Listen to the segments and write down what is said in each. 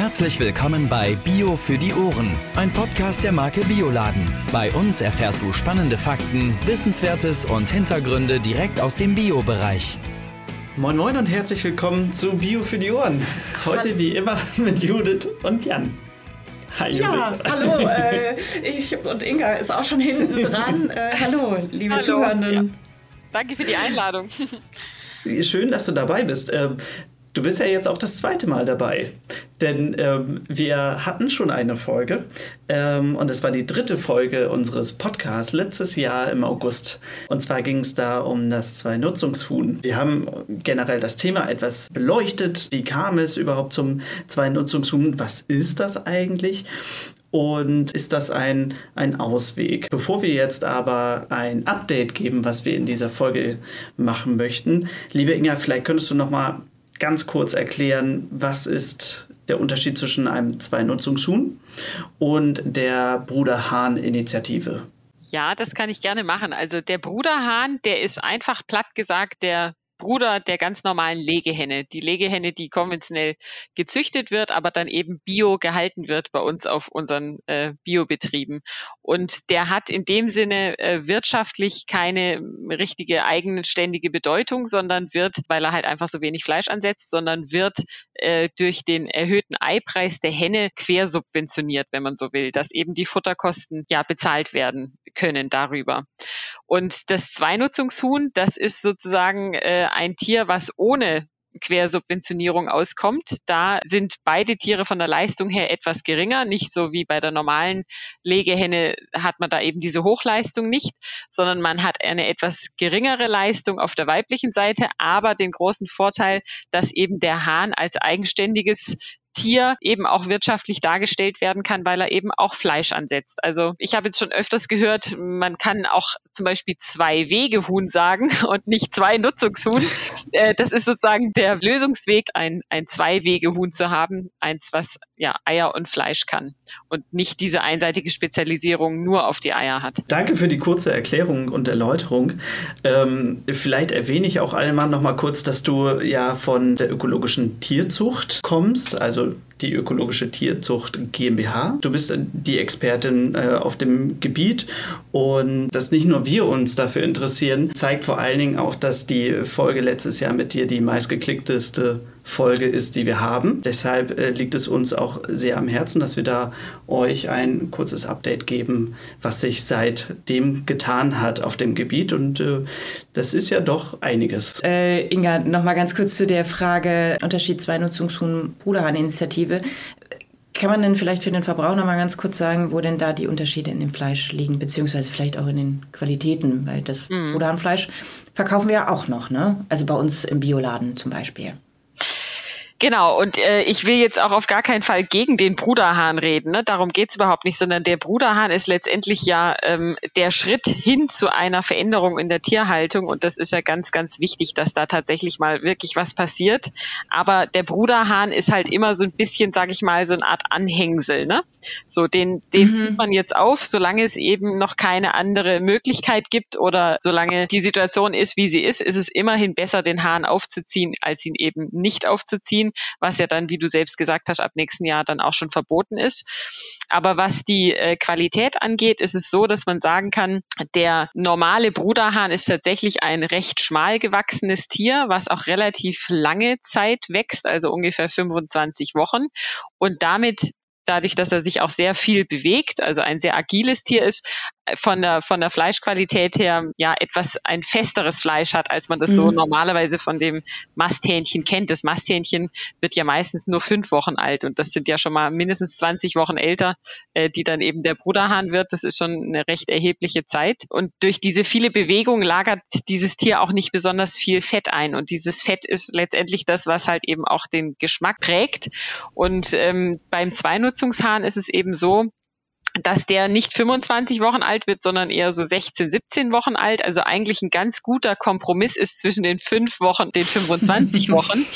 Herzlich willkommen bei Bio für die Ohren, ein Podcast der Marke Bioladen. Bei uns erfährst du spannende Fakten, Wissenswertes und Hintergründe direkt aus dem Bio-Bereich. Moin Moin und herzlich willkommen zu Bio für die Ohren. Heute wie immer mit Judith und Jan. Hi, Judith. Ja, hallo. Äh, ich und Inga ist auch schon hinten dran. Äh, hallo, liebe hallo. Zuhörenden. Ja. Danke für die Einladung. Schön, dass du dabei bist. Du bist ja jetzt auch das zweite Mal dabei, denn ähm, wir hatten schon eine Folge ähm, und es war die dritte Folge unseres Podcasts letztes Jahr im August. Und zwar ging es da um das Zwei-Nutzungshuhn. Wir haben generell das Thema etwas beleuchtet. Wie kam es überhaupt zum Zwei-Nutzungshuhn? Was ist das eigentlich? Und ist das ein, ein Ausweg? Bevor wir jetzt aber ein Update geben, was wir in dieser Folge machen möchten, liebe Inga, vielleicht könntest du noch mal ganz kurz erklären, was ist der Unterschied zwischen einem Zwei-Nutzungshuhn und der Bruder Hahn-Initiative? Ja, das kann ich gerne machen. Also der Bruderhahn, der ist einfach platt gesagt der Bruder der ganz normalen Legehenne. Die Legehenne, die konventionell gezüchtet wird, aber dann eben bio gehalten wird bei uns auf unseren äh, Biobetrieben. Und der hat in dem Sinne äh, wirtschaftlich keine richtige eigenständige Bedeutung, sondern wird, weil er halt einfach so wenig Fleisch ansetzt, sondern wird äh, durch den erhöhten Eipreis der Henne quersubventioniert, wenn man so will, dass eben die Futterkosten ja bezahlt werden können darüber. Und das Zweinutzungshuhn, das ist sozusagen äh, ein Tier, was ohne Quersubventionierung auskommt. Da sind beide Tiere von der Leistung her etwas geringer. Nicht so wie bei der normalen Legehenne hat man da eben diese Hochleistung nicht, sondern man hat eine etwas geringere Leistung auf der weiblichen Seite, aber den großen Vorteil, dass eben der Hahn als eigenständiges Tier eben auch wirtschaftlich dargestellt werden kann, weil er eben auch Fleisch ansetzt. Also ich habe jetzt schon öfters gehört, man kann auch zum Beispiel zwei Wegehuhn sagen und nicht zwei Nutzungshuhn. Äh, das ist sozusagen der Lösungsweg, ein, ein Zwei-Wege-Huhn zu haben, eins, was ja Eier und Fleisch kann und nicht diese einseitige Spezialisierung nur auf die Eier hat. Danke für die kurze Erklärung und Erläuterung. Ähm, vielleicht erwähne ich auch einmal noch mal kurz, dass du ja von der ökologischen Tierzucht kommst, also die Ökologische Tierzucht GmbH. Du bist die Expertin äh, auf dem Gebiet und dass nicht nur wir uns dafür interessieren, zeigt vor allen Dingen auch, dass die Folge letztes Jahr mit dir die meistgeklickteste Folge ist, die wir haben. Deshalb äh, liegt es uns auch sehr am Herzen, dass wir da euch ein kurzes Update geben, was sich seitdem getan hat auf dem Gebiet. Und äh, das ist ja doch einiges. Äh, Inga, nochmal ganz kurz zu der Frage Unterschied Zwei-Nutzungshuhn-Bruderhahn-Initiative. Perspektive. Kann man denn vielleicht für den Verbraucher noch mal ganz kurz sagen, wo denn da die Unterschiede in dem Fleisch liegen, beziehungsweise vielleicht auch in den Qualitäten? Weil das mhm. Bruderhahnfleisch verkaufen wir ja auch noch, ne? Also bei uns im Bioladen zum Beispiel. Genau, und äh, ich will jetzt auch auf gar keinen Fall gegen den Bruderhahn reden, ne? darum geht's überhaupt nicht, sondern der Bruderhahn ist letztendlich ja ähm, der Schritt hin zu einer Veränderung in der Tierhaltung und das ist ja ganz, ganz wichtig, dass da tatsächlich mal wirklich was passiert. Aber der Bruderhahn ist halt immer so ein bisschen, sag ich mal, so eine Art Anhängsel. Ne? So, den, den mhm. zieht man jetzt auf, solange es eben noch keine andere Möglichkeit gibt oder solange die Situation ist, wie sie ist, ist es immerhin besser, den Hahn aufzuziehen, als ihn eben nicht aufzuziehen was ja dann, wie du selbst gesagt hast, ab nächsten Jahr dann auch schon verboten ist. Aber was die äh, Qualität angeht, ist es so, dass man sagen kann, der normale Bruderhahn ist tatsächlich ein recht schmal gewachsenes Tier, was auch relativ lange Zeit wächst, also ungefähr 25 Wochen und damit dadurch, dass er sich auch sehr viel bewegt, also ein sehr agiles Tier ist, von der, von der Fleischqualität her ja etwas ein festeres Fleisch hat, als man das mhm. so normalerweise von dem Masthähnchen kennt. Das Masthähnchen wird ja meistens nur fünf Wochen alt und das sind ja schon mal mindestens 20 Wochen älter, äh, die dann eben der Bruderhahn wird. Das ist schon eine recht erhebliche Zeit. Und durch diese viele Bewegung lagert dieses Tier auch nicht besonders viel Fett ein. Und dieses Fett ist letztendlich das, was halt eben auch den Geschmack prägt. Und ähm, beim Zweinutzungshahn ist es eben so, dass der nicht 25 Wochen alt wird, sondern eher so 16, 17 Wochen alt. Also eigentlich ein ganz guter Kompromiss ist zwischen den fünf Wochen und den 25 Wochen.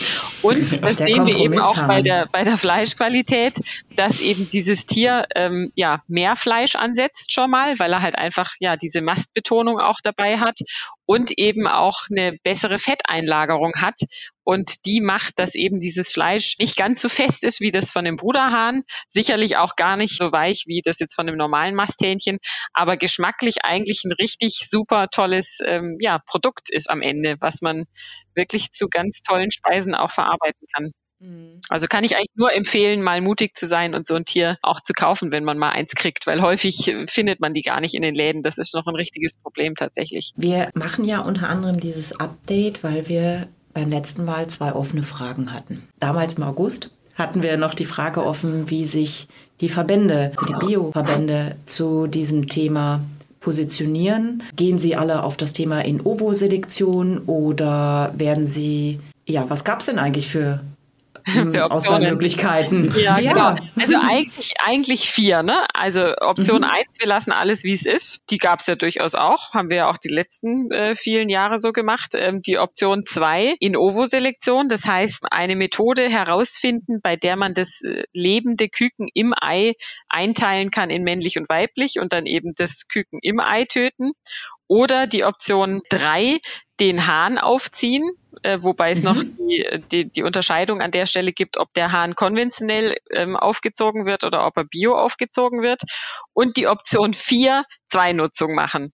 Und das sehen wir eben auch bei der, bei der Fleischqualität, dass eben dieses Tier ähm, ja mehr Fleisch ansetzt schon mal, weil er halt einfach ja diese Mastbetonung auch dabei hat und eben auch eine bessere Fetteinlagerung hat und die macht, dass eben dieses Fleisch nicht ganz so fest ist wie das von dem Bruderhahn, sicherlich auch gar nicht so weich wie das jetzt von dem normalen Masthähnchen, aber geschmacklich eigentlich ein richtig super tolles ähm, ja, Produkt ist am Ende, was man wirklich zu ganz tollen Speisen auch verarbeiten kann. Mhm. Also kann ich eigentlich nur empfehlen, mal mutig zu sein und so ein Tier auch zu kaufen, wenn man mal eins kriegt, weil häufig äh, findet man die gar nicht in den Läden. Das ist noch ein richtiges Problem tatsächlich. Wir machen ja unter anderem dieses Update, weil wir beim letzten Mal zwei offene Fragen hatten. Damals im August hatten wir noch die Frage offen, wie sich die Verbände, also die Bio-Verbände zu diesem Thema positionieren. Gehen sie alle auf das Thema in Ovo-Selektion oder werden sie, ja, was gab es denn eigentlich für Auswahlmöglichkeiten. Ja, ja, genau. Also eigentlich, eigentlich vier, ne? Also Option mhm. eins, wir lassen alles, wie es ist. Die gab es ja durchaus auch. Haben wir ja auch die letzten äh, vielen Jahre so gemacht. Ähm, die Option zwei, in Ovo-Selektion. Das heißt, eine Methode herausfinden, bei der man das äh, lebende Küken im Ei einteilen kann in männlich und weiblich und dann eben das Küken im Ei töten. Oder die Option drei, den Hahn aufziehen, äh, wobei es mhm. noch die, die, die Unterscheidung an der Stelle gibt, ob der Hahn konventionell ähm, aufgezogen wird oder ob er bio aufgezogen wird. Und die Option vier, Zweinutzung machen.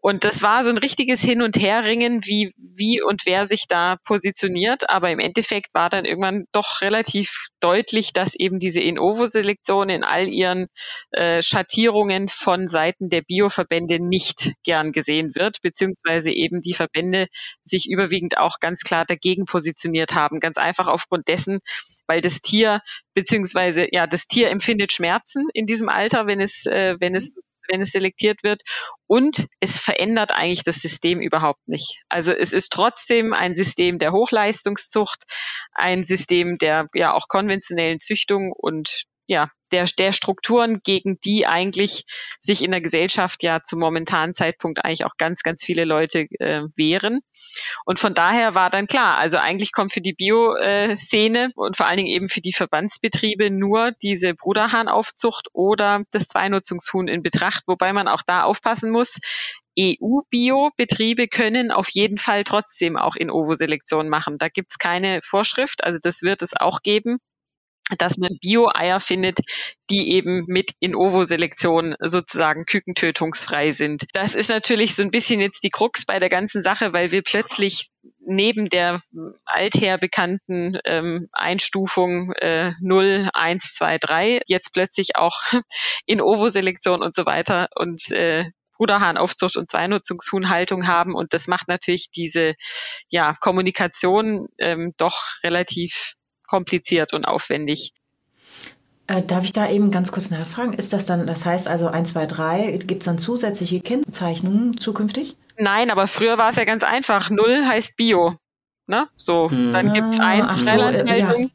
Und das war so ein richtiges Hin- und Herringen, wie, wie und wer sich da positioniert. Aber im Endeffekt war dann irgendwann doch relativ deutlich, dass eben diese In-Ovo-Selektion in all ihren äh, Schattierungen von Seiten der Bioverbände nicht gern gesehen wird, beziehungsweise eben die Verbände sich überwiegend auch ganz klar dagegen positioniert haben. Ganz einfach aufgrund dessen, weil das Tier, beziehungsweise ja, das Tier empfindet Schmerzen in diesem Alter, wenn es, äh, wenn es wenn es selektiert wird. Und es verändert eigentlich das System überhaupt nicht. Also es ist trotzdem ein System der Hochleistungszucht, ein System der ja auch konventionellen Züchtung und ja, der, der Strukturen, gegen die eigentlich sich in der Gesellschaft ja zum momentanen Zeitpunkt eigentlich auch ganz, ganz viele Leute äh, wehren. Und von daher war dann klar, also eigentlich kommt für die Bio-Szene und vor allen Dingen eben für die Verbandsbetriebe nur diese Bruderhahnaufzucht oder das Zweinutzungshuhn in Betracht, wobei man auch da aufpassen muss. EU-Bio-Betriebe können auf jeden Fall trotzdem auch in Ovo-Selektion machen. Da gibt's keine Vorschrift, also das wird es auch geben dass man Bio-Eier findet, die eben mit in Ovo-Selektion sozusagen kükentötungsfrei sind. Das ist natürlich so ein bisschen jetzt die Krux bei der ganzen Sache, weil wir plötzlich neben der alther bekannten ähm, Einstufung äh, 0, 1, 2, 3 jetzt plötzlich auch in Ovo-Selektion und so weiter und äh, Bruderhahnaufzucht und Zweinutzungshuhnhaltung haben. Und das macht natürlich diese ja, Kommunikation ähm, doch relativ kompliziert und aufwendig. Äh, darf ich da eben ganz kurz nachfragen? Ist das dann, das heißt also 1, 2, 3, gibt es dann zusätzliche Kennzeichnungen zukünftig? Nein, aber früher war es ja ganz einfach. Null heißt Bio. Ne? So, hm. dann gibt es ah, eins Freilandhaltung, so, ja.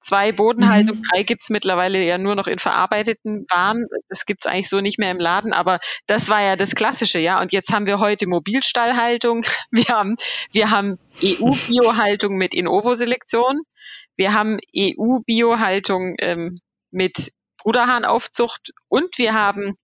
zwei Bodenhaltung, mhm. drei gibt es mittlerweile ja nur noch in verarbeiteten Waren. Das gibt es eigentlich so nicht mehr im Laden, aber das war ja das Klassische, ja. Und jetzt haben wir heute Mobilstallhaltung, wir haben, wir haben EU-Biohaltung mit In-Ovo-Selektion. Wir haben EU-Biohaltung ähm, mit Bruderhahnaufzucht und wir haben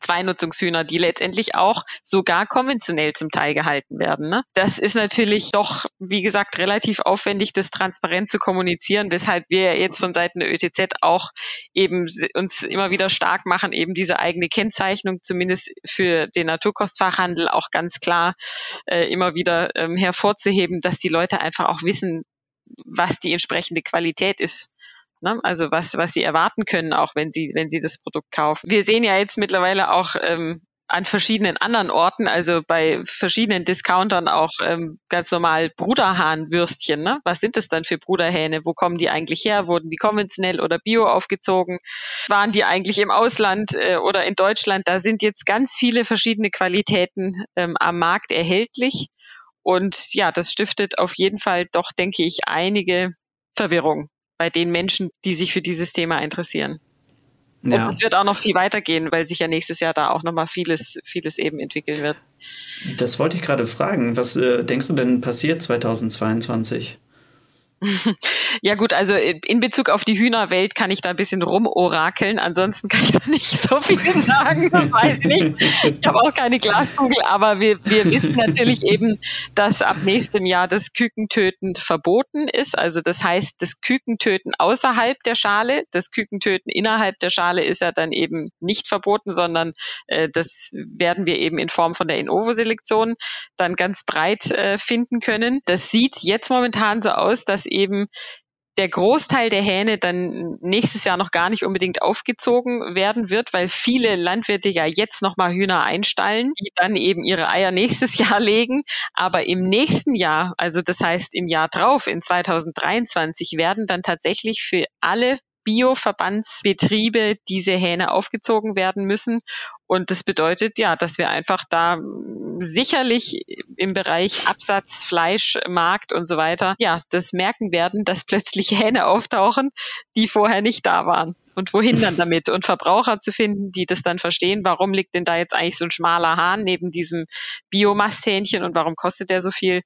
Zweinutzungshühner, die letztendlich auch sogar konventionell zum Teil gehalten werden. Ne? Das ist natürlich doch, wie gesagt, relativ aufwendig, das transparent zu kommunizieren, weshalb wir jetzt von Seiten der ÖTZ auch eben uns immer wieder stark machen, eben diese eigene Kennzeichnung zumindest für den Naturkostfachhandel auch ganz klar äh, immer wieder ähm, hervorzuheben, dass die Leute einfach auch wissen, was die entsprechende Qualität ist. Ne? Also was, was sie erwarten können, auch wenn sie, wenn sie das Produkt kaufen. Wir sehen ja jetzt mittlerweile auch ähm, an verschiedenen anderen Orten, also bei verschiedenen Discountern auch ähm, ganz normal Bruderhahnwürstchen. Ne? Was sind das dann für Bruderhähne? Wo kommen die eigentlich her? Wurden die konventionell oder bio aufgezogen? Waren die eigentlich im Ausland äh, oder in Deutschland? Da sind jetzt ganz viele verschiedene Qualitäten ähm, am Markt erhältlich. Und ja, das stiftet auf jeden Fall doch, denke ich, einige Verwirrung bei den Menschen, die sich für dieses Thema interessieren. Ja. Und es wird auch noch viel weitergehen, weil sich ja nächstes Jahr da auch nochmal vieles, vieles eben entwickeln wird. Das wollte ich gerade fragen. Was äh, denkst du denn passiert 2022? Ja gut, also in Bezug auf die Hühnerwelt kann ich da ein bisschen rumorakeln. Ansonsten kann ich da nicht so viel sagen. Das weiß ich nicht. Ich habe auch keine Glaskugel, aber wir, wir wissen natürlich eben, dass ab nächstem Jahr das Kükentöten verboten ist. Also das heißt, das Kükentöten außerhalb der Schale, das Kükentöten innerhalb der Schale ist ja dann eben nicht verboten, sondern äh, das werden wir eben in Form von der In-Ovo-Selektion dann ganz breit äh, finden können. Das sieht jetzt momentan so aus, dass eben der Großteil der Hähne dann nächstes Jahr noch gar nicht unbedingt aufgezogen werden wird, weil viele Landwirte ja jetzt nochmal Hühner einstallen, die dann eben ihre Eier nächstes Jahr legen. Aber im nächsten Jahr, also das heißt im Jahr drauf, in 2023, werden dann tatsächlich für alle Bioverbandsbetriebe diese Hähne aufgezogen werden müssen. Und das bedeutet ja, dass wir einfach da sicherlich im Bereich Absatz, Fleisch, Markt und so weiter, ja, das merken werden, dass plötzlich Hähne auftauchen, die vorher nicht da waren. Und wohin dann damit? Und Verbraucher zu finden, die das dann verstehen, warum liegt denn da jetzt eigentlich so ein schmaler Hahn neben diesem Biomasthähnchen und warum kostet der so viel?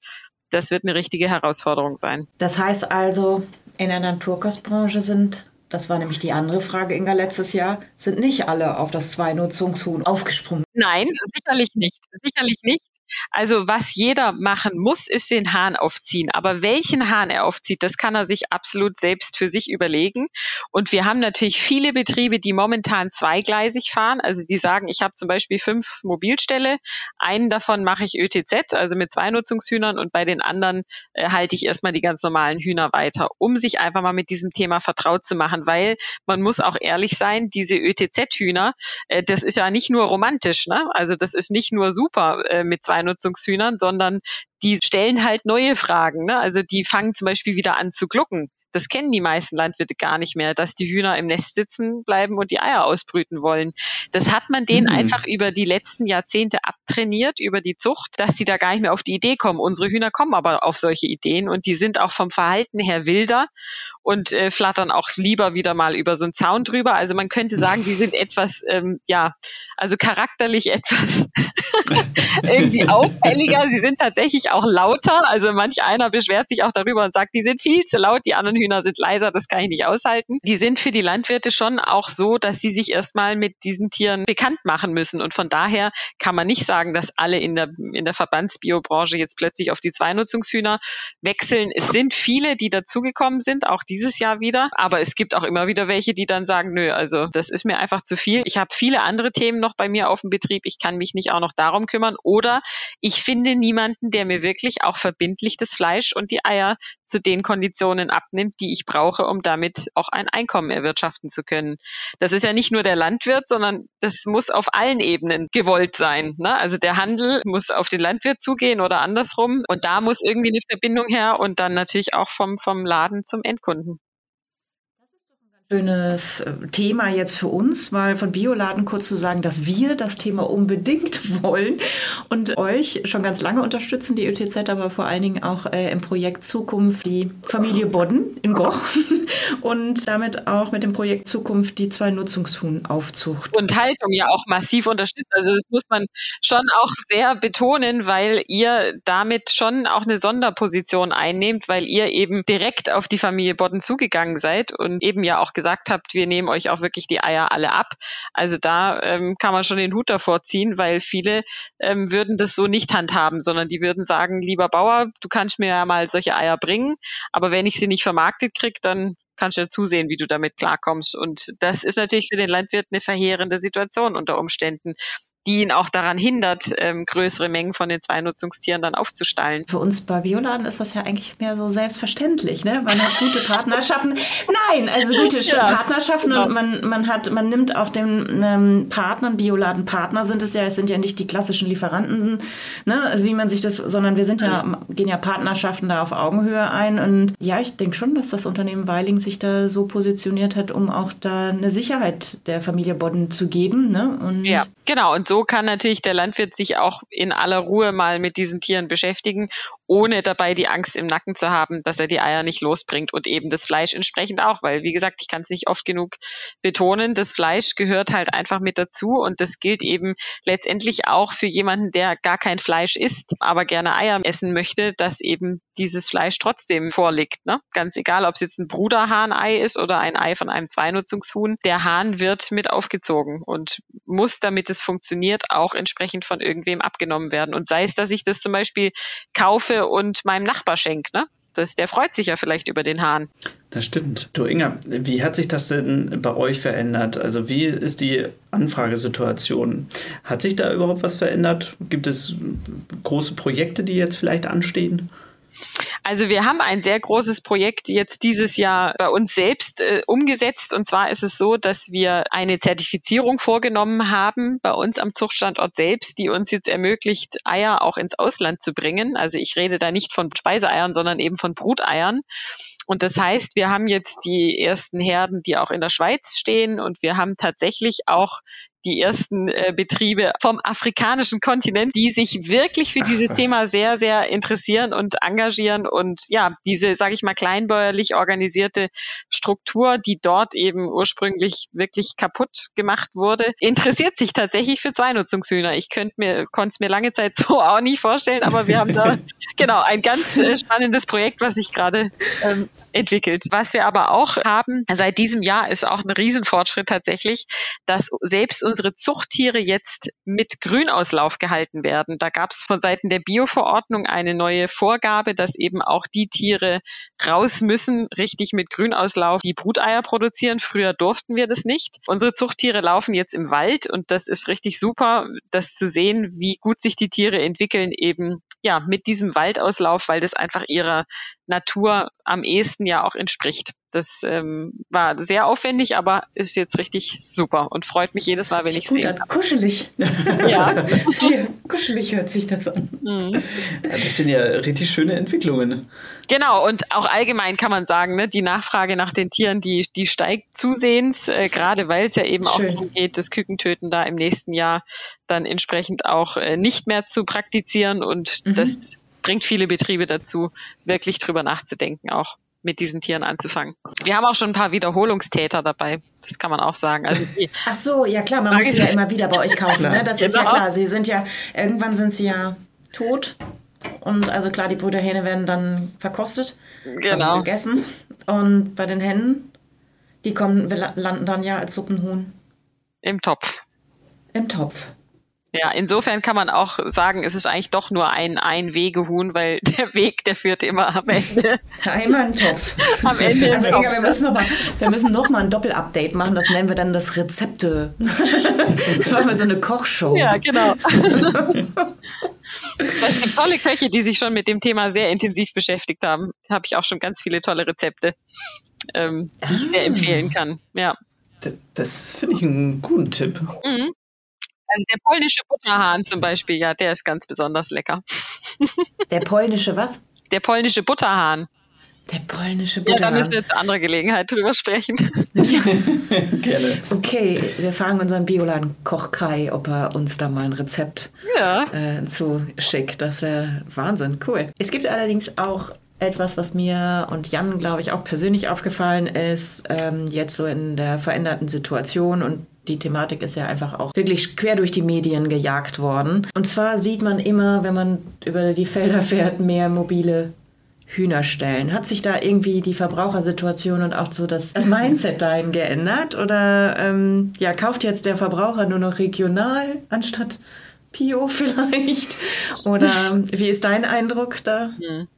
Das wird eine richtige Herausforderung sein. Das heißt also, in der Naturkostbranche sind das war nämlich die andere Frage, Inga, letztes Jahr, sind nicht alle auf das Zweinutzungshuhn aufgesprungen. Nein, sicherlich nicht. Sicherlich nicht. Also was jeder machen muss, ist den Hahn aufziehen. Aber welchen Hahn er aufzieht, das kann er sich absolut selbst für sich überlegen. Und wir haben natürlich viele Betriebe, die momentan zweigleisig fahren. Also die sagen, ich habe zum Beispiel fünf Mobilställe. Einen davon mache ich ÖTZ, also mit zwei Nutzungshühnern und bei den anderen äh, halte ich erstmal die ganz normalen Hühner weiter, um sich einfach mal mit diesem Thema vertraut zu machen, weil man muss auch ehrlich sein, diese ÖTZ-Hühner, äh, das ist ja nicht nur romantisch, ne? Also das ist nicht nur super äh, mit zwei Nutzungshühnern, sondern die stellen halt neue Fragen. Ne? Also die fangen zum Beispiel wieder an zu glucken. Das kennen die meisten Landwirte gar nicht mehr, dass die Hühner im Nest sitzen bleiben und die Eier ausbrüten wollen. Das hat man denen mhm. einfach über die letzten Jahrzehnte abtrainiert, über die Zucht, dass sie da gar nicht mehr auf die Idee kommen. Unsere Hühner kommen aber auf solche Ideen und die sind auch vom Verhalten her wilder und äh, flattern auch lieber wieder mal über so einen Zaun drüber. Also man könnte sagen, die sind etwas, ähm, ja, also charakterlich etwas irgendwie auffälliger. Sie sind tatsächlich auch lauter. Also manch einer beschwert sich auch darüber und sagt, die sind viel zu laut, die anderen Hühner sind leiser, das kann ich nicht aushalten. Die sind für die Landwirte schon auch so, dass sie sich erstmal mit diesen Tieren bekannt machen müssen. Und von daher kann man nicht sagen, dass alle in der, in der Verbandsbiobranche jetzt plötzlich auf die Zweinutzungshühner wechseln. Es sind viele, die dazugekommen sind, auch dieses Jahr wieder. Aber es gibt auch immer wieder welche, die dann sagen, nö, also das ist mir einfach zu viel. Ich habe viele andere Themen noch bei mir auf dem Betrieb. Ich kann mich nicht auch noch darum kümmern. Oder ich finde niemanden, der mir wirklich auch verbindlich das Fleisch und die Eier zu den Konditionen abnimmt, die ich brauche, um damit auch ein Einkommen erwirtschaften zu können. Das ist ja nicht nur der Landwirt, sondern das muss auf allen Ebenen gewollt sein. Ne? Also der Handel muss auf den Landwirt zugehen oder andersrum. Und da muss irgendwie eine Verbindung her und dann natürlich auch vom, vom Laden zum Endkunden schönes äh, Thema jetzt für uns, mal von Bioladen kurz zu sagen, dass wir das Thema unbedingt wollen und euch schon ganz lange unterstützen, die ÖTZ, aber vor allen Dingen auch äh, im Projekt Zukunft die Familie Bodden in Goch und damit auch mit dem Projekt Zukunft die zwei Nutzungshuhn Aufzucht. Und Haltung ja auch massiv unterstützt. Also das muss man schon auch sehr betonen, weil ihr damit schon auch eine Sonderposition einnehmt, weil ihr eben direkt auf die Familie Bodden zugegangen seid und eben ja auch gesagt habt, wir nehmen euch auch wirklich die Eier alle ab. Also da ähm, kann man schon den Hut davor ziehen, weil viele ähm, würden das so nicht handhaben, sondern die würden sagen, lieber Bauer, du kannst mir ja mal solche Eier bringen, aber wenn ich sie nicht vermarktet kriege, dann kannst du ja zusehen, wie du damit klarkommst. Und das ist natürlich für den Landwirt eine verheerende Situation unter Umständen die ihn auch daran hindert, ähm, größere Mengen von den zwei Nutzungstieren dann aufzustallen. Für uns bei Bioladen ist das ja eigentlich mehr so selbstverständlich. Ne? Man hat gute Partnerschaften. Nein, also gute ja, Partnerschaften genau. und man, man hat, man nimmt auch den ähm, Partnern, Bioladen-Partner sind es ja, es sind ja nicht die klassischen Lieferanten, ne? also wie man sich das, sondern wir sind ja, gehen ja Partnerschaften da auf Augenhöhe ein und ja, ich denke schon, dass das Unternehmen Weiling sich da so positioniert hat, um auch da eine Sicherheit der Familie Bodden zu geben. Ne? Und ja, genau. Und so so kann natürlich der Landwirt sich auch in aller Ruhe mal mit diesen Tieren beschäftigen, ohne dabei die Angst im Nacken zu haben, dass er die Eier nicht losbringt und eben das Fleisch entsprechend auch, weil wie gesagt, ich kann es nicht oft genug betonen, das Fleisch gehört halt einfach mit dazu und das gilt eben letztendlich auch für jemanden, der gar kein Fleisch isst, aber gerne Eier essen möchte, dass eben dieses Fleisch trotzdem vorliegt. Ne? Ganz egal, ob es jetzt ein Bruderhahnei ist oder ein Ei von einem Zweinutzungshuhn, der Hahn wird mit aufgezogen und muss, damit es funktioniert, auch entsprechend von irgendwem abgenommen werden. Und sei es, dass ich das zum Beispiel kaufe und meinem Nachbar schenke, ne? Das, der freut sich ja vielleicht über den Hahn. Das stimmt. Du Inga, wie hat sich das denn bei euch verändert? Also wie ist die Anfragesituation? Hat sich da überhaupt was verändert? Gibt es große Projekte, die jetzt vielleicht anstehen? Also wir haben ein sehr großes Projekt jetzt dieses Jahr bei uns selbst äh, umgesetzt. Und zwar ist es so, dass wir eine Zertifizierung vorgenommen haben bei uns am Zuchtstandort selbst, die uns jetzt ermöglicht, Eier auch ins Ausland zu bringen. Also ich rede da nicht von Speiseeiern, sondern eben von Bruteiern. Und das heißt, wir haben jetzt die ersten Herden, die auch in der Schweiz stehen und wir haben tatsächlich auch die ersten äh, Betriebe vom afrikanischen Kontinent, die sich wirklich für dieses Ach, Thema sehr, sehr interessieren und engagieren und ja, diese, sage ich mal, kleinbäuerlich organisierte Struktur, die dort eben ursprünglich wirklich kaputt gemacht wurde, interessiert sich tatsächlich für Zweinutzungshühner. Ich könnte mir, konnte es mir lange Zeit so auch nicht vorstellen, aber wir haben da genau ein ganz äh, spannendes Projekt, was sich gerade ähm, entwickelt. Was wir aber auch haben, seit diesem Jahr ist auch ein Riesenfortschritt tatsächlich, dass selbst unsere Zuchttiere jetzt mit Grünauslauf gehalten werden. Da gab es von Seiten der Bioverordnung eine neue Vorgabe, dass eben auch die Tiere raus müssen, richtig mit Grünauslauf, die Bruteier produzieren. Früher durften wir das nicht. Unsere Zuchttiere laufen jetzt im Wald und das ist richtig super, das zu sehen, wie gut sich die Tiere entwickeln, eben ja, mit diesem Waldauslauf, weil das einfach ihrer Natur am ehesten ja auch entspricht. Das ähm, war sehr aufwendig, aber ist jetzt richtig super und freut mich jedes Mal, wenn ich sehe. Kuschelig. Ja. kuschelig hört sich das an. Mhm. Das sind ja richtig schöne Entwicklungen. Genau, und auch allgemein kann man sagen, ne, die Nachfrage nach den Tieren, die, die steigt zusehends, äh, gerade weil es ja eben Schön. auch darum geht, das Kükentöten da im nächsten Jahr dann entsprechend auch äh, nicht mehr zu praktizieren und mhm. das bringt viele Betriebe dazu, wirklich drüber nachzudenken, auch mit diesen Tieren anzufangen. Wir haben auch schon ein paar Wiederholungstäter dabei. Das kann man auch sagen. Also Ach so, ja klar, man muss sie ja immer wieder bei euch kaufen. Ne? Das genau. ist ja genau. klar. Sie sind ja, irgendwann sind sie ja tot. Und also klar, die Brüderhähne werden dann verkostet, also genau. also gegessen. Und bei den Hennen, die kommen, landen dann ja als Suppenhuhn. Im Topf. Im Topf. Ja, insofern kann man auch sagen, es ist eigentlich doch nur ein Ein-Wegehuhn, weil der Weg, der führt immer am Ende. immer ein Topf. Am Ende. Also Inga, wir müssen noch mal, wir müssen noch mal ein Doppel-Update machen. Das nennen wir dann das Rezepte. machen wir so eine Kochshow. Ja, genau. Es gibt tolle Köche, die sich schon mit dem Thema sehr intensiv beschäftigt haben. Da habe ich auch schon ganz viele tolle Rezepte, ähm, die ah. ich sehr ah. empfehlen kann. Ja. Das finde ich einen guten Tipp. Mhm. Also der polnische Butterhahn zum Beispiel, ja, der ist ganz besonders lecker. Der polnische was? Der polnische Butterhahn. Der polnische Butterhahn. Ja, da müssen wir jetzt andere Gelegenheit drüber sprechen. Gerne. Okay, wir fragen unseren Bioladen Koch Kai, ob er uns da mal ein Rezept ja. äh, zuschickt. Das wäre Wahnsinn, cool. Es gibt allerdings auch etwas, was mir und Jan, glaube ich, auch persönlich aufgefallen ist, ähm, jetzt so in der veränderten Situation und die Thematik ist ja einfach auch wirklich quer durch die Medien gejagt worden. Und zwar sieht man immer, wenn man über die Felder fährt, mehr mobile Hühnerstellen. Hat sich da irgendwie die Verbrauchersituation und auch so das, das Mindset dahin geändert? Oder ähm, ja, kauft jetzt der Verbraucher nur noch regional anstatt Pio vielleicht? Oder wie ist dein Eindruck da? Hm.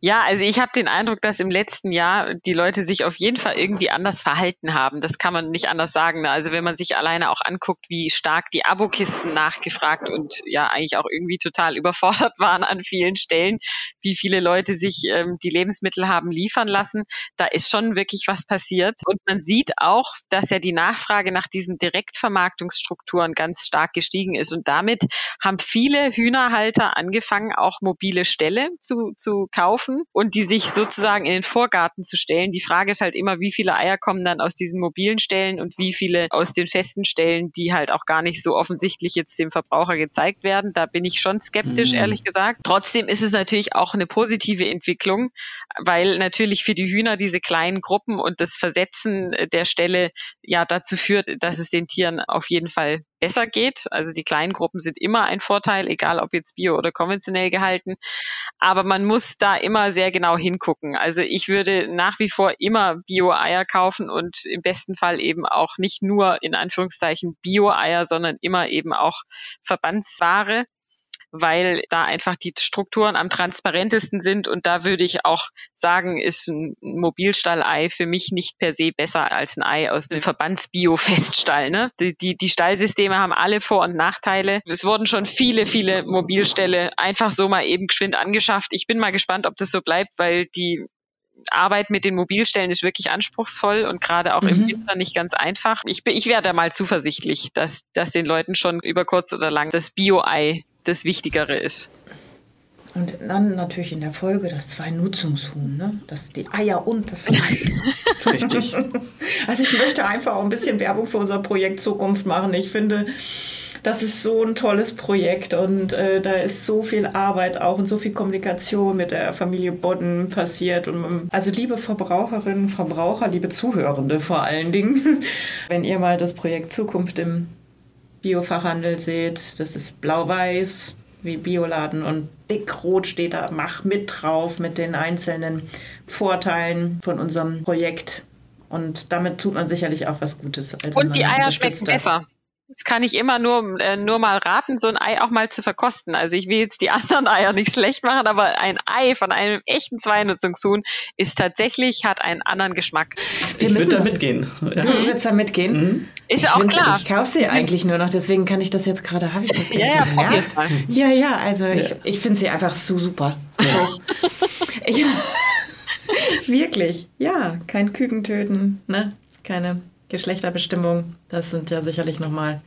Ja, also ich habe den Eindruck, dass im letzten Jahr die Leute sich auf jeden Fall irgendwie anders verhalten haben. Das kann man nicht anders sagen. Ne? Also wenn man sich alleine auch anguckt, wie stark die Abokisten nachgefragt und ja eigentlich auch irgendwie total überfordert waren an vielen Stellen, wie viele Leute sich ähm, die Lebensmittel haben liefern lassen, da ist schon wirklich was passiert. Und man sieht auch, dass ja die Nachfrage nach diesen Direktvermarktungsstrukturen ganz stark gestiegen ist. Und damit haben viele Hühnerhalter angefangen, auch mobile Ställe zu, zu kaufen kaufen und die sich sozusagen in den Vorgarten zu stellen. Die Frage ist halt immer, wie viele Eier kommen dann aus diesen mobilen Stellen und wie viele aus den festen Stellen, die halt auch gar nicht so offensichtlich jetzt dem Verbraucher gezeigt werden. Da bin ich schon skeptisch, mhm. ehrlich gesagt. Trotzdem ist es natürlich auch eine positive Entwicklung, weil natürlich für die Hühner diese kleinen Gruppen und das Versetzen der Stelle ja dazu führt, dass es den Tieren auf jeden Fall besser geht. Also die kleinen Gruppen sind immer ein Vorteil, egal ob jetzt bio oder konventionell gehalten. Aber man muss da immer sehr genau hingucken. Also ich würde nach wie vor immer Bio-Eier kaufen und im besten Fall eben auch nicht nur in Anführungszeichen Bio-Eier, sondern immer eben auch Verbandsware weil da einfach die Strukturen am transparentesten sind. Und da würde ich auch sagen, ist ein Mobilstallei für mich nicht per se besser als ein Ei aus einem Verbandsbio-Feststall. Ne? Die, die, die Stallsysteme haben alle Vor- und Nachteile. Es wurden schon viele, viele Mobilställe einfach so mal eben geschwind angeschafft. Ich bin mal gespannt, ob das so bleibt, weil die Arbeit mit den Mobilstellen ist wirklich anspruchsvoll und gerade auch mhm. im Winter nicht ganz einfach. Ich, bin, ich wäre da mal zuversichtlich, dass, dass den Leuten schon über kurz oder lang das Bio-Ei das Wichtigere ist. Und dann natürlich in der Folge das Zwei-Nutzungshuhn, ne? Das, die Eier und das Fleisch. Richtig. Also ich möchte einfach auch ein bisschen Werbung für unser Projekt Zukunft machen. Ich finde, das ist so ein tolles Projekt und äh, da ist so viel Arbeit auch und so viel Kommunikation mit der Familie Bodden passiert. Und, also liebe Verbraucherinnen, Verbraucher, liebe Zuhörende vor allen Dingen, wenn ihr mal das Projekt Zukunft im Biofachhandel seht, das ist blau-weiß wie Bioladen und dick-rot steht da, mach mit drauf mit den einzelnen Vorteilen von unserem Projekt. Und damit tut man sicherlich auch was Gutes. Und die Eier schmecken besser. Das kann ich immer nur, äh, nur mal raten, so ein Ei auch mal zu verkosten. Also ich will jetzt die anderen Eier nicht schlecht machen, aber ein Ei von einem echten Zweinutzungshuhn ist tatsächlich, hat einen anderen Geschmack. Wir ich würde da mitgehen. Ja. Du würdest da mitgehen? Mhm. Ist ja auch find, klar. Ich kaufe sie eigentlich nur noch, deswegen kann ich das jetzt gerade, habe ich das ja, ja, gemerkt? Ja, ja, also ja. ich, ich finde sie einfach so super. Ja. ich, wirklich, ja, kein Küken töten, ne? keine Geschlechterbestimmung, das sind ja sicherlich nochmal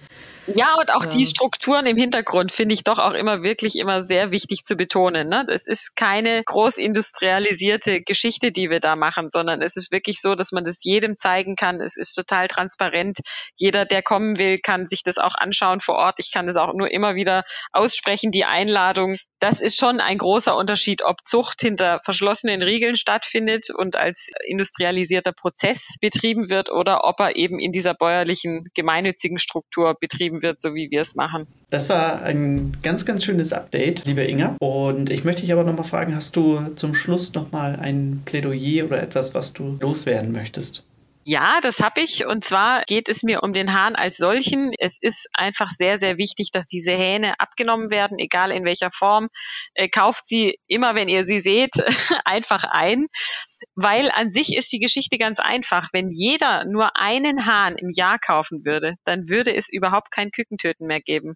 ja, und auch ja. die Strukturen im Hintergrund finde ich doch auch immer wirklich immer sehr wichtig zu betonen. Ne? Es ist keine großindustrialisierte Geschichte, die wir da machen, sondern es ist wirklich so, dass man das jedem zeigen kann. Es ist total transparent. Jeder, der kommen will, kann sich das auch anschauen vor Ort. Ich kann das auch nur immer wieder aussprechen, die Einladung. Das ist schon ein großer Unterschied, ob Zucht hinter verschlossenen Riegeln stattfindet und als industrialisierter Prozess betrieben wird oder ob er eben in dieser bäuerlichen, gemeinnützigen Struktur betrieben betrieben wird, so wie wir es machen. Das war ein ganz, ganz schönes Update, liebe Inga. Und ich möchte dich aber nochmal fragen, hast du zum Schluss nochmal ein Plädoyer oder etwas, was du loswerden möchtest? Ja, das habe ich. Und zwar geht es mir um den Hahn als solchen. Es ist einfach sehr, sehr wichtig, dass diese Hähne abgenommen werden, egal in welcher Form. Äh, kauft sie immer, wenn ihr sie seht, einfach ein. Weil an sich ist die Geschichte ganz einfach. Wenn jeder nur einen Hahn im Jahr kaufen würde, dann würde es überhaupt kein Kükentöten mehr geben.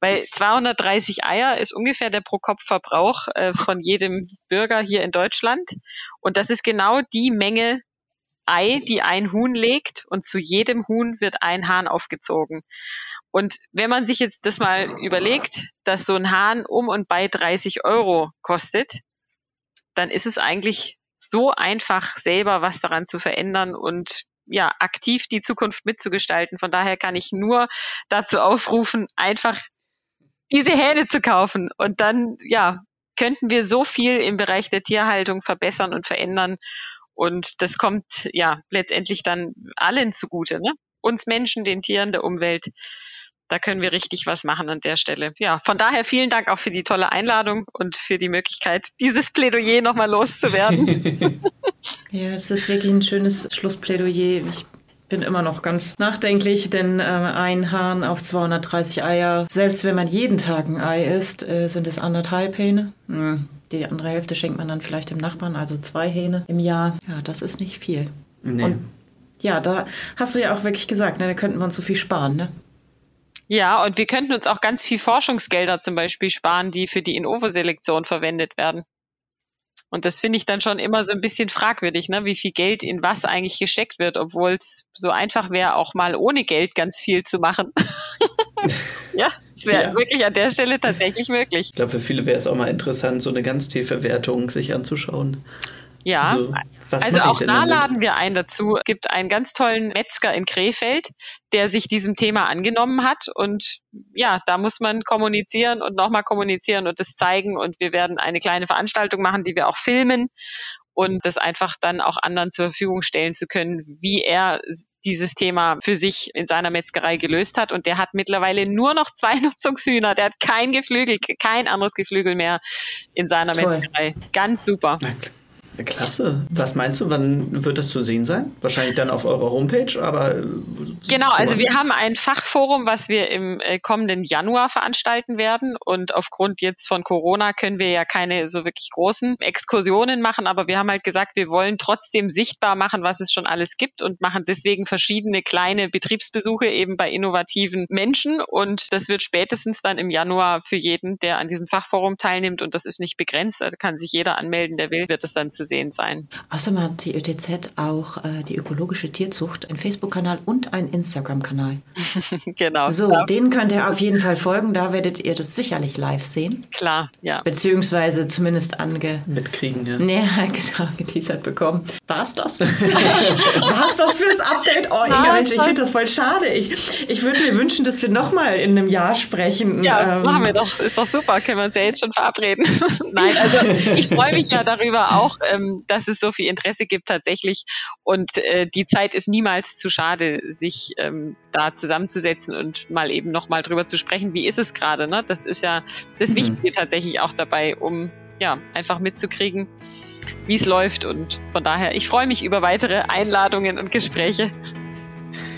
Weil 230 Eier ist ungefähr der Pro-Kopf-Verbrauch äh, von jedem Bürger hier in Deutschland. Und das ist genau die Menge, Ei, die ein Huhn legt und zu jedem Huhn wird ein Hahn aufgezogen. Und wenn man sich jetzt das mal überlegt, dass so ein Hahn um und bei 30 Euro kostet, dann ist es eigentlich so einfach, selber was daran zu verändern und ja, aktiv die Zukunft mitzugestalten. Von daher kann ich nur dazu aufrufen, einfach diese Hähne zu kaufen. Und dann, ja, könnten wir so viel im Bereich der Tierhaltung verbessern und verändern. Und das kommt ja letztendlich dann allen zugute, ne? Uns Menschen, den Tieren, der Umwelt. Da können wir richtig was machen an der Stelle. Ja, von daher vielen Dank auch für die tolle Einladung und für die Möglichkeit, dieses Plädoyer nochmal loszuwerden. ja, es ist wirklich ein schönes Schlussplädoyer. Ich bin immer noch ganz nachdenklich, denn äh, ein Hahn auf 230 Eier, selbst wenn man jeden Tag ein Ei isst, äh, sind es anderthalb Hähne. Hm. Die andere Hälfte schenkt man dann vielleicht dem Nachbarn, also zwei Hähne im Jahr. Ja, das ist nicht viel. Nee. Und ja, da hast du ja auch wirklich gesagt, ne, da könnten wir uns so viel sparen, ne? Ja, und wir könnten uns auch ganz viel Forschungsgelder zum Beispiel sparen, die für die Innovo-Selektion verwendet werden. Und das finde ich dann schon immer so ein bisschen fragwürdig, ne? wie viel Geld in was eigentlich gesteckt wird, obwohl es so einfach wäre, auch mal ohne Geld ganz viel zu machen. ja, Das wäre ja. wirklich an der Stelle tatsächlich möglich. Ich glaube, für viele wäre es auch mal interessant, so eine Ganztierverwertung sich anzuschauen. Ja, so, also auch da laden wir ein dazu. Es gibt einen ganz tollen Metzger in Krefeld, der sich diesem Thema angenommen hat. Und ja, da muss man kommunizieren und nochmal kommunizieren und das zeigen. Und wir werden eine kleine Veranstaltung machen, die wir auch filmen und das einfach dann auch anderen zur Verfügung stellen zu können, wie er dieses Thema für sich in seiner Metzgerei gelöst hat. Und der hat mittlerweile nur noch zwei Nutzungshühner. Der hat kein Geflügel, kein anderes Geflügel mehr in seiner Toll. Metzgerei. Ganz super. Klasse. Was meinst du, wann wird das zu sehen sein? Wahrscheinlich dann auf eurer Homepage, aber. Äh, genau, also wir haben ein Fachforum, was wir im äh, kommenden Januar veranstalten werden. Und aufgrund jetzt von Corona können wir ja keine so wirklich großen Exkursionen machen, aber wir haben halt gesagt, wir wollen trotzdem sichtbar machen, was es schon alles gibt und machen deswegen verschiedene kleine Betriebsbesuche eben bei innovativen Menschen. Und das wird spätestens dann im Januar für jeden, der an diesem Fachforum teilnimmt, und das ist nicht begrenzt, da kann sich jeder anmelden, der will, wird es dann zu zu sehen sein. Außerdem hat die ÖTZ auch äh, die ökologische Tierzucht, einen Facebook-Kanal und einen Instagram-Kanal. genau. So, klar. den könnt ihr auf jeden Fall folgen. Da werdet ihr das sicherlich live sehen. Klar, ja. Beziehungsweise zumindest ange... Mitkriegen, ja. Nee, genau, geteasert bekommen. War's das? War's das fürs Update? Oh, Inga, Mensch, ich finde das voll schade. Ich, ich würde mir wünschen, dass wir nochmal in einem Jahr sprechen. Ja, ähm, machen wir doch. Ist doch super. Können wir uns ja jetzt schon verabreden. Nein, also ich freue mich ja darüber auch, ähm, dass es so viel Interesse gibt tatsächlich. Und äh, die Zeit ist niemals zu schade, sich ähm, da zusammenzusetzen und mal eben nochmal drüber zu sprechen, wie ist es gerade. Ne? Das ist ja das mhm. Wichtige tatsächlich auch dabei, um ja einfach mitzukriegen, wie es läuft. Und von daher, ich freue mich über weitere Einladungen und Gespräche.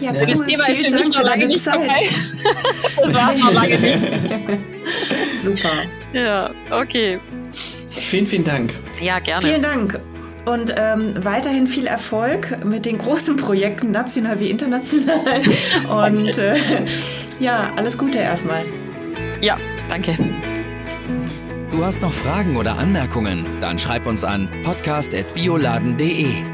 Ja, ja. Das Thema ist für mich noch lange nicht Zeit. vorbei. das war noch lange nicht. Super. Ja, okay. Vielen, vielen Dank. Ja, gerne. Vielen Dank. Und ähm, weiterhin viel Erfolg mit den großen Projekten, national wie international. Und äh, ja, alles Gute erstmal. Ja, danke. Du hast noch Fragen oder Anmerkungen? Dann schreib uns an podcast.bioladen.de.